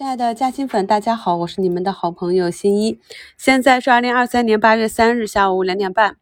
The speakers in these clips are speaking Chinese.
亲爱的嘉兴粉，大家好，我是你们的好朋友新一。现在是二零二三年八月三日下午两点半。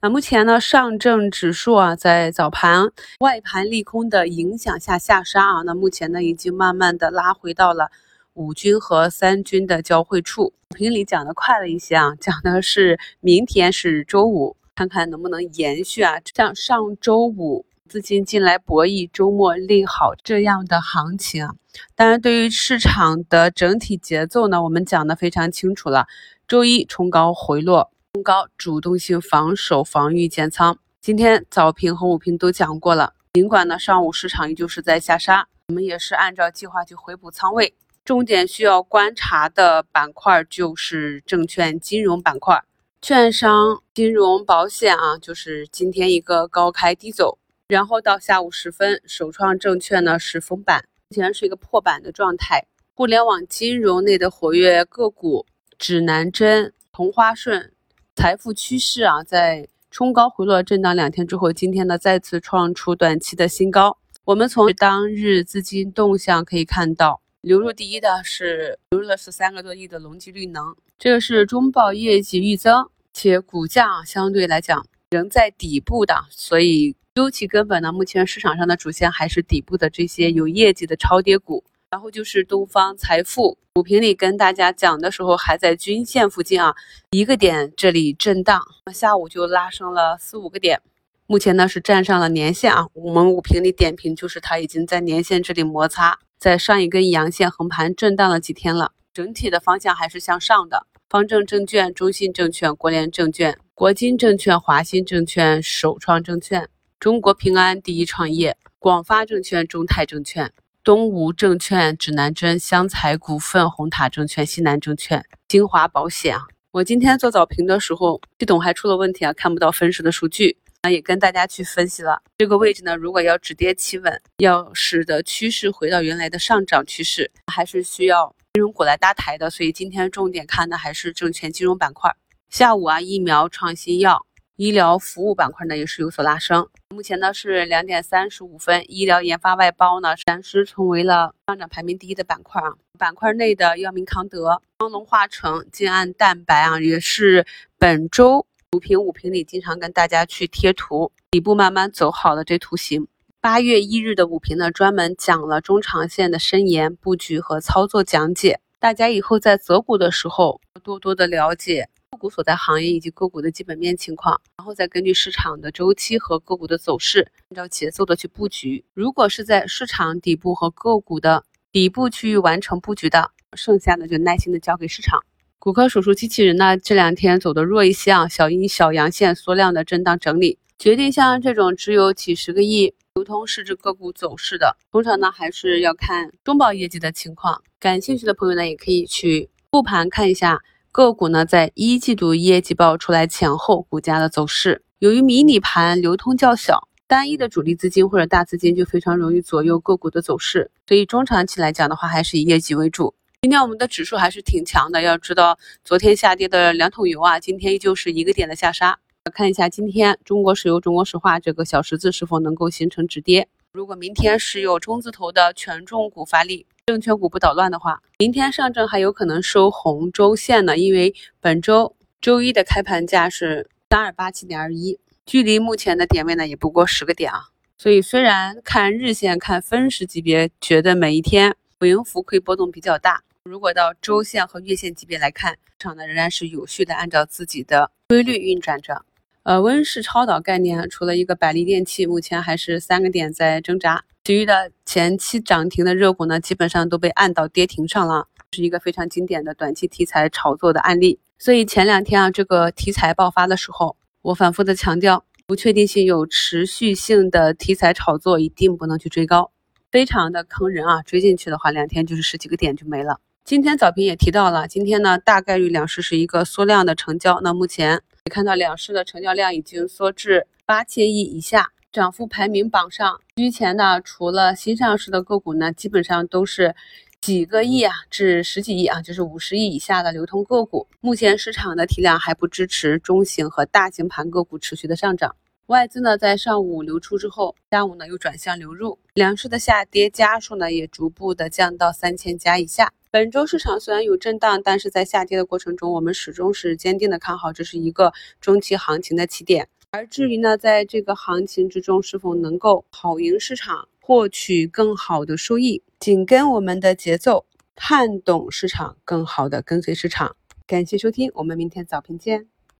那目前呢，上证指数啊，在早盘外盘利空的影响下下杀啊，那目前呢，已经慢慢的拉回到了五均和三均的交汇处。评里讲的快了一些啊，讲的是明天是周五，看看能不能延续啊，像上周五。资金进来博弈周末利好这样的行情，当然对于市场的整体节奏呢，我们讲的非常清楚了。周一冲高回落，冲高主动性防守防御减仓。今天早评和午评都讲过了，尽管呢上午市场依旧是在下杀，我们也是按照计划去回补仓位。重点需要观察的板块就是证券金融板块，券商、金融、保险啊，就是今天一个高开低走。然后到下午时分，首创证券呢是封板，目前是一个破板的状态。互联网金融内的活跃个股，指南针、同花顺、财富趋势啊，在冲高回落震荡两天之后，今天呢再次创出短期的新高。我们从当日资金动向可以看到，流入第一的是流入了是三个多亿的隆基绿能，这个是中报业绩预增，且股价相对来讲仍在底部的，所以。究其根本呢，目前市场上的主线还是底部的这些有业绩的超跌股，然后就是东方财富。股评里跟大家讲的时候还在均线附近啊，一个点这里震荡，下午就拉升了四五个点，目前呢是站上了年线啊。我们股评里点评就是它已经在年线这里摩擦，在上一根阳线横盘震荡了几天了，整体的方向还是向上的。方正证券、中信证券、国联证券、国金证券、华鑫证券、首创证券。中国平安、第一创业、广发证券、中泰证券、东吴证券、指南针、湘财股份、红塔证券、西南证券、金华保险啊。我今天做早评的时候，系统还出了问题啊，看不到分时的数据，那也跟大家去分析了。这个位置呢，如果要止跌企稳，要使得趋势回到原来的上涨趋势，还是需要金融股来搭台的。所以今天重点看的还是证券金融板块。下午啊，疫苗、创新药。医疗服务板块呢也是有所拉升，目前呢是两点三十五分，医疗研发外包呢暂时成为了上涨排名第一的板块啊。板块内的药明康德、康龙化成、金安蛋白啊，也是本周五评五评里经常跟大家去贴图，底部慢慢走好的这图形。八月一日的五评呢，专门讲了中长线的深研布局和操作讲解，大家以后在择股的时候多多的了解。个股所在行业以及个股的基本面情况，然后再根据市场的周期和个股的走势，按照节奏的去布局。如果是在市场底部和个股的底部区域完成布局的，剩下的就耐心的交给市场。骨科手术机器人呢，这两天走的弱一些啊，小阴小阳线缩量的震荡整理，决定像这种只有几十个亿流通市值个股走势的，通常呢还是要看中报业绩的情况。感兴趣的朋友呢，也可以去复盘看一下。个股呢，在一季度业绩报出来前后，股价的走势，由于迷你盘流通较小，单一的主力资金或者大资金就非常容易左右个股的走势，所以中长期来讲的话，还是以业绩为主。今天我们的指数还是挺强的，要知道昨天下跌的两桶油啊，今天依旧是一个点的下杀。看一下今天中国石油、中国石化这个小十字是否能够形成止跌。如果明天是有中字头的权重股发力。证券股不捣乱的话，明天上证还有可能收红周线呢，因为本周周一的开盘价是三二八七点二一，距离目前的点位呢也不过十个点啊。所以虽然看日线、看分时级别，觉得每一天浮盈浮亏波动比较大，如果到周线和月线级别来看，市场呢仍然是有序的按照自己的规律运转着。呃，温室超导概念除了一个百利电器，目前还是三个点在挣扎。其余的前期涨停的热股呢，基本上都被按到跌停上了，是一个非常经典的短期题材炒作的案例。所以前两天啊，这个题材爆发的时候，我反复的强调，不确定性有持续性的题材炒作一定不能去追高，非常的坑人啊！追进去的话，两天就是十几个点就没了。今天早评也提到了，今天呢大概率两市是一个缩量的成交，那目前看到两市的成交量已经缩至八千亿以下。涨幅排名榜上居前的，除了新上市的个股呢，基本上都是几个亿啊至十几亿啊，就是五十亿以下的流通个股。目前市场的体量还不支持中型和大型盘个股持续的上涨。外资呢在上午流出之后，下午呢又转向流入，两市的下跌家数呢也逐步的降到三千家以下。本周市场虽然有震荡，但是在下跌的过程中，我们始终是坚定的看好，这是一个中期行情的起点。而至于呢，在这个行情之中是否能够跑赢市场，获取更好的收益，紧跟我们的节奏，看懂市场，更好的跟随市场。感谢收听，我们明天早评见。